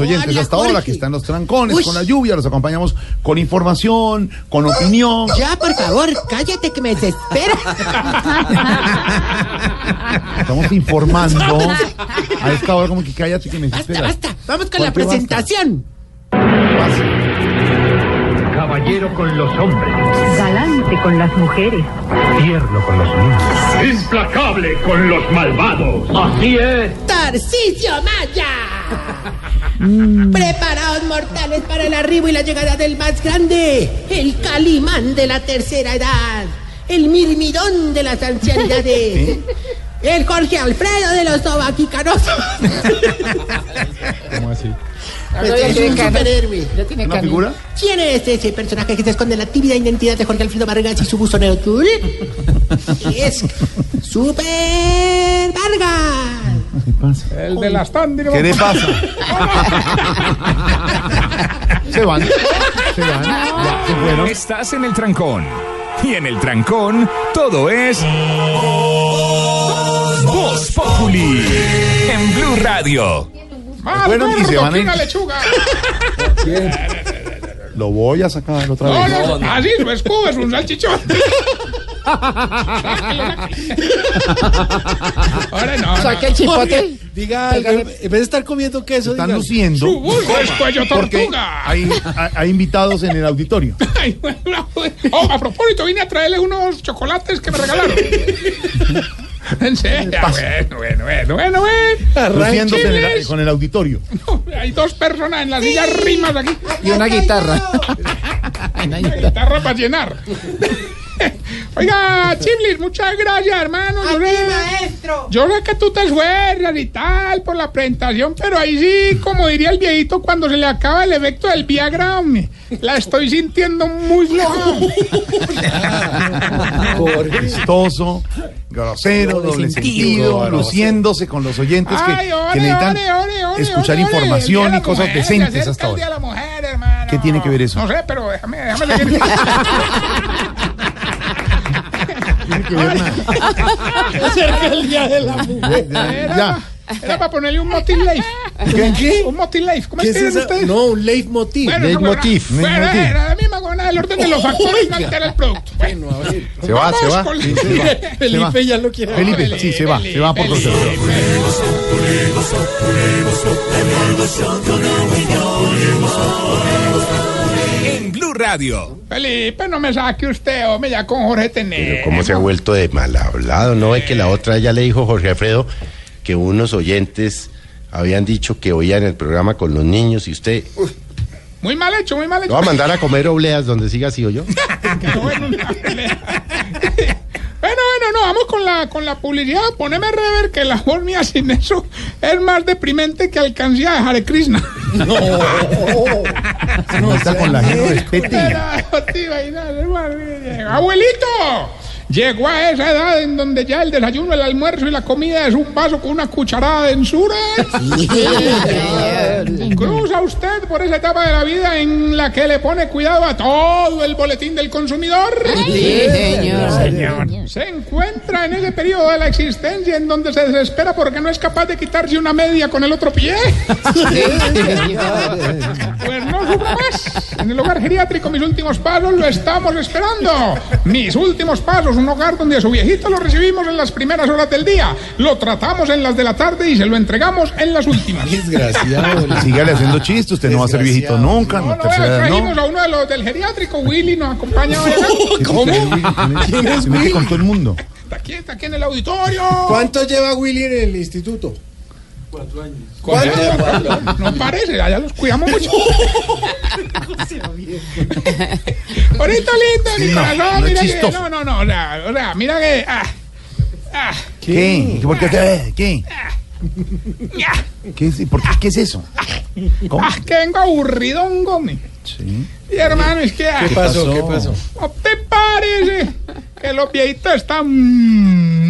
oyentes hasta ahora que están los trancones, Uy. con la lluvia, los acompañamos con información, con opinión. Ya, por favor, cállate que me desespera. Estamos informando a esta hora como que cállate que me Basta, desesperas. basta. Vamos con ¿Por la qué basta? presentación. Caballero con los hombres, galante con las mujeres, tierno con los niños, implacable con los malvados. Así es. Tarcisio Maya. Preparaos mortales para el arribo y la llegada del más grande, el Calimán de la tercera edad, el Mirmidón de las ancianidades, el Jorge Alfredo de los Tobaquicanosos. ¿Cómo así? Pues es un superhéroe. ¿Una figura? ¿Quién es ese personaje que se esconde en la tímida identidad de Jorge Alfredo Vargas y su buzo neotul? Es Super Vargas. ¿Qué pasa? El de las tandas. ¿Qué le pasa? se van, se van, ya, se fueron. Estás en el trancón. Y en el trancón, todo es. Voz Populi. En Blue Radio. Más Fueron y se van a que ir. una lechuga. Lo voy a sacar otra No, vez. no, no. Así, su escudo es un salchichón. Ahora no. Saque el chipote. Diga en vez de estar comiendo queso, Están diga, luciendo. Es cuello tortuga. hay, hay- hay invitados en el auditorio. Ay, bueno, oh, a propósito, vine a traerle unos chocolates que me regalaron. En serio. Bueno, bueno, bueno, bueno, bueno. El- con el auditorio. Hay dos personas en la silla rimas aquí. Y una guitarra. Una guitarra para llenar. Oiga, Chiblis, muchas gracias, hermano. Yo sé, maestro. yo sé que tú te esfuerzas y tal por la presentación, pero ahí sí, como diría el viejito, cuando se le acaba el efecto del Viagra, hombre, la estoy sintiendo muy floja. Chistoso, grosero, doble sentido, luciéndose con los oyentes que, Ay, que ore, necesitan ore, ore, ore, escuchar información y cosas Mujer, decentes hasta ahora. mujer. ¿Qué tiene que ver eso? No sé, pero déjame, déjame seguir. Tiene que ver nada. cerca el día de la mujer. Era, Ya. era para ponerle un motil life. ¿Qué? ¿Qué? Un motil life. ¿Cómo ¿Qué es que ustedes? No, un leitmotiv. Bueno, Leitmotiv, no, bueno, leitmotiv. era la misma gobernada del orden de los factores que altera el producto. Bueno, a ver. Se va, se va. con- Sí, se va. Se va. Felipe ya lo quiere. Felipe, sí, se va, se va por Felipe, Blue Radio. Felipe, no me saque usted, hombre, ya con Jorge Tener. ¿Cómo se ha vuelto de mal hablado? ¿No ve que la otra ya le dijo Jorge Alfredo que unos oyentes habían dicho que oían el programa con los niños y usted Muy mal hecho, muy mal lo hecho. va a mandar a comer obleas donde siga así o yo? Bueno. Bueno, bueno, no, vamos con la, con la publicidad. Poneme rever que la voz mía sin eso es más deprimente que alcancía de Hare Krishna. No está con la gente, respete. No, Abuelito, llegó a esa edad en donde ya el desayuno, el almuerzo y la comida es un vaso con una cucharada de Cruza usted por esa etapa de la vida en la que le pone cuidado a todo el boletín del consumidor. Se encuentra en ese periodo de la existencia en donde se desespera porque no es capaz de quitarse una media con el otro pie. Pues no sufra más. En el hogar geriátrico, mis últimos pasos lo estamos esperando. Mis últimos pasos, un hogar donde a su viejito lo recibimos en las primeras horas del día, lo tratamos en las de la tarde y se lo entregamos en las últimas. Desgraciado. Sígale haciendo chistes, usted no va a ser viejito nunca, No, no, trajimos no. a uno de los del geriátrico, Willy nos acompaña. ¿Cómo? ¿Quién es Se mete con todo el mundo. Está aquí, está aquí en el auditorio. ¿Cuánto lleva Willy en el instituto? ¿Cuánto? No, no parece, allá los cuidamos mucho. Ahorita lindo, mi no, corazón, mira que, no, no, no, o sea, mira que, ah, ah, ¿Qué? ¿Por qué? ¿Qué? ¿Qué? ¿Qué es, ¿Por qué, qué es eso? ¿Cómo? ah, que vengo aburridón, Gómez. Sí. Y hermano, es que, ¿Qué pasó? ¿Qué pasó? ¿no te parece que los viejitos están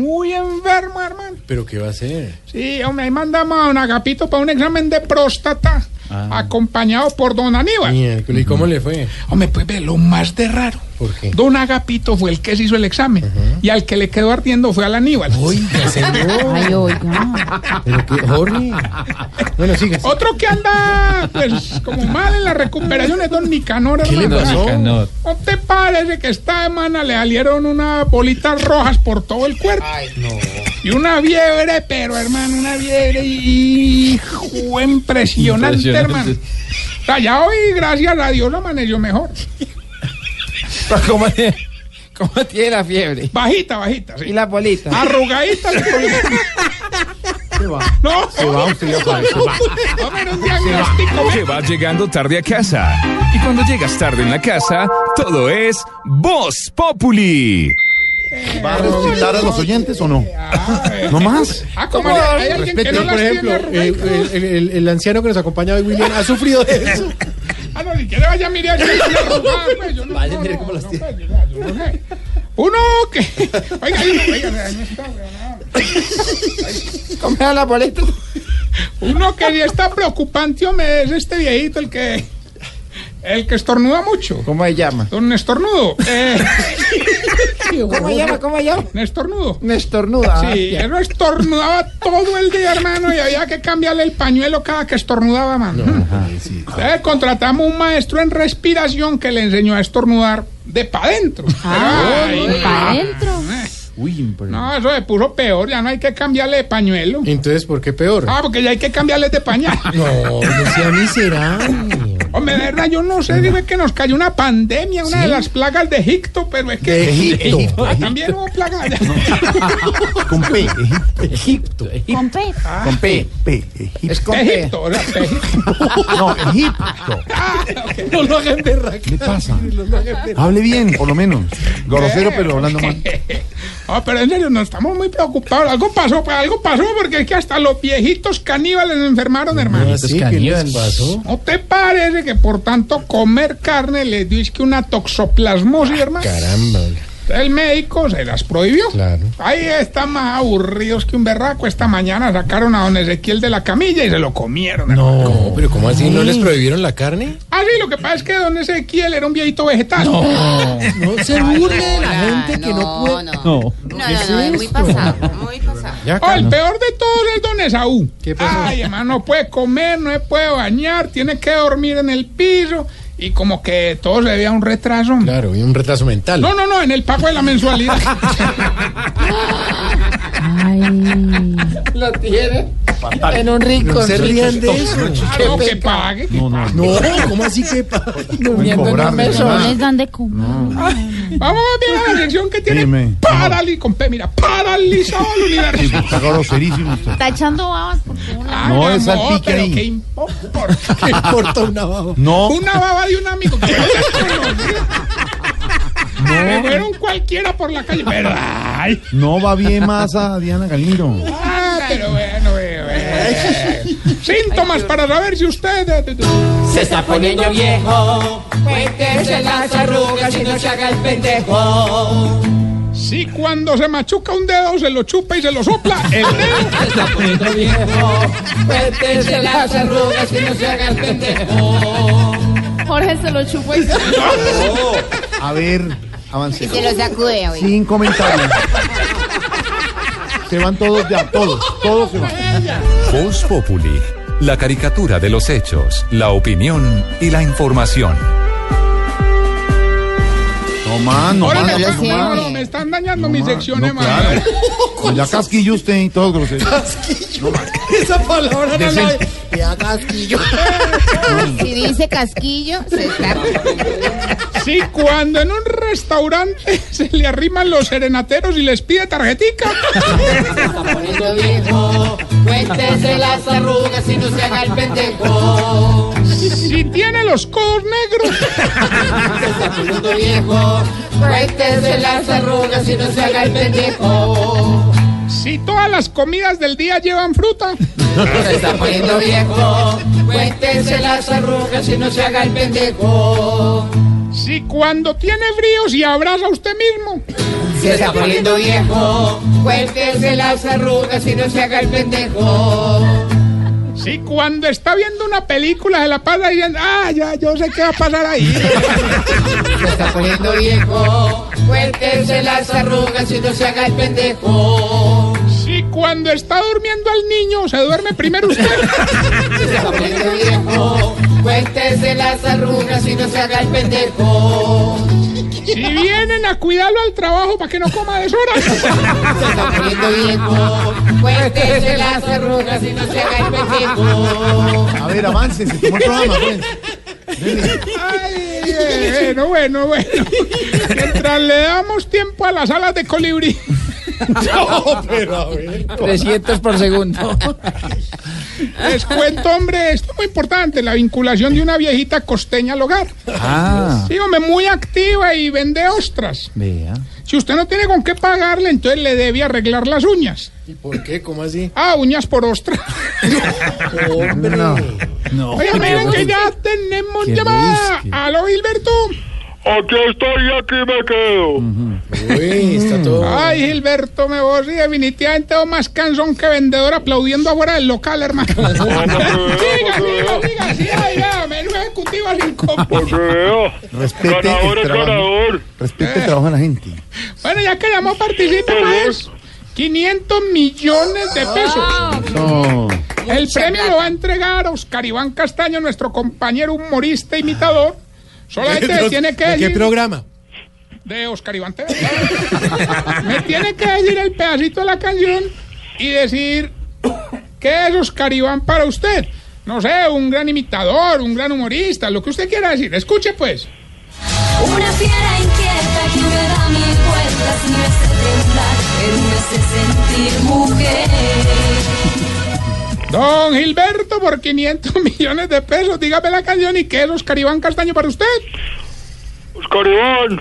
muy enfermos, hermano? ¿Pero qué va a hacer? Sí, hombre, ahí mandamos a un agapito para un examen de próstata. Acompañado por don Aníbal. ¿Y cómo le fue? Hombre, pues ve, lo más de raro. ¿Por qué? Don Agapito fue el que se hizo el examen y al que le quedó ardiendo fue al Aníbal. Oiga, señor. Ay, oiga. Pero que, Jorge. Bueno, sigue. Otro que anda, pues, como mal en la recuperación es don Nicanor, ¿Qué le hermano. pasó? ¿No te parece que esta semana le salieron unas bolitas rojas por todo el cuerpo? Y una fiebre, pero hermano, una fiebre hijo, impresionante, hermano. O sea, ya hoy, gracias a Dios, lo amaneció mejor. ¿Cómo, ¿Cómo tiene la fiebre? Bajita, bajita, sí. ¿Y la bolita? Arrugadita le colgó. Se va. No, Se va usted ya sabe, se va. Que vas llegando tarde a casa. Y cuando llegas tarde en la casa, todo es Voz Populi. ¿Va a respetar a los oyentes o no? ¿No más? Ah, como hay, hay alguien que no por ejemplo, el, el- el anciano que nos acompaña hoy, William, ha sufrido de eso. Ah, no, ni quiere vaya a mirar yo pues, no, Vaya, mire no, cómo las tiene. pues. Uno que. Oiga, oiga, no está, ¿Cómo era la bolita? no. Uno que sí está preocupante, hombre, es este viejito, el que. El que estornuda mucho. ¿Cómo se llama? Don Estornudo. Eh, ¿Cómo se llama? ¿Cómo se llama? Nestornudo. Nestornuda. Sí, él no estornudaba todo el día, hermano, y había que cambiarle el pañuelo cada que estornudaba, mano. Entonces, contratamos un maestro en respiración que le enseñó a estornudar de pa' adentro. Ah, Ay, pa' no. dentro. Uy, pero- No, eso se puso peor, ya no hay que cambiarle de pañuelo. Entonces, ¿por qué peor? Ah, porque ya hay que cambiarle de pañal. No, no sea miserable. Hombre, de verdad, yo no sé, dime que nos cayó una pandemia, una de las plagas de Egipto, pero es que... De Egipto. Ah, también hubo plagas. Con P, Egipto. Egipto. Con P. Con P. P, Egipto. Es con P. Egipto, o sea, Egipto. No, Egipto. No lo hagan de ¿Qué pasa? Hable bien, por lo menos. Grosero, pero hablando mal. Ah, pero en serio, nos estamos muy preocupados. Algo pasó, pues algo pasó, porque es que hasta los viejitos caníbales se enfermaron, hermano. Así que les pasó. ¿No te parece que por tanto comer carne les dio es que una toxoplasmosis, hermano? Caramba. El médico se las prohibió. Claro. Ahí están más aburridos que un berraco. Esta mañana sacaron a don Ezequiel de la camilla y se lo comieron. No, pero ¿cómo así? ¿No les prohibieron la carne? Ah, sí, lo que pasa es que don Ezequiel era un viejito vegetal. No se burle de la gente que no puede. No, no, no, es muy pasado, muy pasado. Oh, el peor de todos es don Esaú. ¿Qué pasó? Ay, hermano, no puede comer, no puede bañar, tiene que dormir en el piso y como que todo se debía a un retraso. Claro, y un retraso mental. No, no, no, en el pago de la mensualidad. Ay. Lo tiene en un rincón. No se rían de eso. No, que pague. No, no, no. No, ¿cómo así que pa- Durmiendo en un mesón. No les dan de comer. Vamos a ver la sección que tiene Dime. parali con P, mira, paralizado el universo. Está groserísimo usted. Está echando babas porque uno. Ah, No, es salpique pero ahí. ¿Qué importa? ¿Qué importa una baba? No, Una baba de un amigo que Me fueron cualquiera por la calle, pero ay. no va bien más a Diana Galino. Ah, pero bueno, bueno, bueno. Síntomas para saber si usted. eh, Se está poniendo viejo. Cuéntese las arrugas y no se haga el pendejo. Si cuando se machuca un dedo se lo chupa y se lo sopla, el dedo. Se está poniendo viejo. Cuéntese las arrugas y no se haga el pendejo. Jorge se lo chupó y A ver, avance. Se lo sacude hoy. Sin comentarios. Se van todos ya, todos, todos se van. Voz Populi, la caricatura de los hechos, la opinión y la información. No más, no Ahora me, lo no no, me están dañando mis más, secciones, no, hermano. claro. Ya casquillo usted y todos groseros. Esa palabra no la Ya casquillo. Si dice casquillo, se está. Si cuando en un restaurante se le arriman los serenateros y les pide tarjetica. Se está poniendo viejo. Cuéntese las arrugas y no se haga el pendejo. Si tiene los codos negros. Se está poniendo viejo. Cuéntese las arrugas y no se haga el pendejo. Si todas las comidas del día llevan fruta. Se está poniendo viejo. Cuéntese las arrugas y no se haga el pendejo. Si cuando tiene frío se abraza a usted mismo. Se está poniendo viejo. Cuéntese las arrugas y no se haga el pendejo. Si cuando está viendo una película se la pasa diciendo, ah, ya, yo sé qué va a pasar ahí. Se está poniendo viejo. Cuéntese las arrugas y no se haga el pendejo. Cuando está durmiendo al niño se duerme primero usted. Se está poniendo viejo. Cuéntese las arrugas y no se haga el pendejo. Si vienen a cuidarlo al trabajo para que no coma deshora. Se está poniendo viejo. Cuéntese las arrugas y no se haga el pendejo. A ver, avance, se tomó el programa, pues. Ay, bueno, bueno, bueno. Mientras le damos tiempo a las alas de colibrí. No, pero a ver. 300 por segundo. Les cuento, hombre, esto es muy importante, la vinculación de una viejita costeña al hogar. Ah, Sí, hombre, muy activa y vende ostras. vea. Si usted no tiene con qué pagarle, entonces le debe arreglar las uñas. ¿Y por qué? ¿Cómo así? Ah, uñas por ostra. Hombre. No. Oye, miren que ya tenemos llamada. Aló, Gilberto. Aquí estoy y aquí me quedo. Uy, está todo. Ay, Gilberto, me voy, sí, definitivamente más cansón que vendedor aplaudiendo afuera del local, hermano. Siga, siga, siga, siga, menú ejecutivo sin Respete ganador el trabajo. ganador. Respete el trabajo de la gente. Bueno, ya que llamó, participa, pues. 500 millones de pesos. No. El premio lo va a entregar Oscar Iván Castaño, nuestro compañero humorista imitador. Solamente me tiene que ¿De qué programa? de Oscar Iván TV. Me tiene que decir el pedacito de la canción y decir qué es Oscar Iván para usted. No sé, un gran imitador, un gran humorista, lo que usted quiera decir. Escuche pues. Una fiera inquieta que me da mil vueltas y me hace temblar, pero me hace sentir mujer. Don Gilberto, por 500 millones de pesos, dígame la canción y qué es Oscar Iván Castaño para usted. Oscar Iván,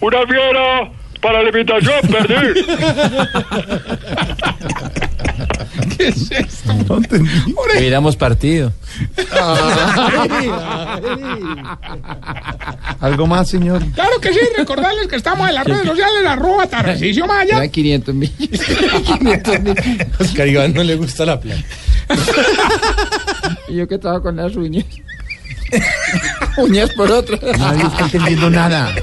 una fiera para la invitación, perdí. ¿Qué es esto? No entendí. Hubiéramos partido. ¿Algo más, señor? Claro que sí, recordarles que estamos en las redes sociales, arroba Tarcisio Maya. Eran 500 millones. 500 millones. Oscar Iván no le gusta la plata. Y yo que estaba con las uñas. uñas por otro. Nadie está entendiendo nada.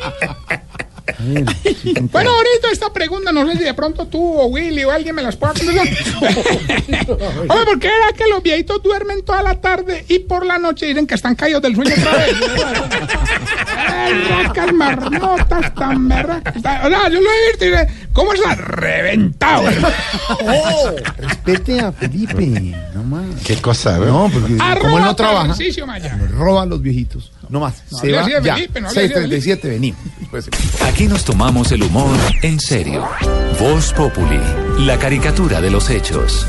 A ver, sí, Bueno, ahorita esta pregunta, no sé si de pronto tú o Willy o alguien me las pueda contestar. Oye, ¿por qué era que los viejitos duermen toda la tarde y por la noche dicen que están caídos del sueño otra vez? Berracas, marmotas, tan berracas. O sea, yo lo he visto y ¿cómo está reventado? hermano? respete a Felipe. No más. ¿Qué cosa, no? No, porque como él Arroba no trabaja, Maya. roba a los viejitos. No más. Se hable va de ya. Felipe, no hable así de 637, venimos. Pues, Aquí nos tomamos el humor en serio. Voz Populi, la caricatura de los hechos.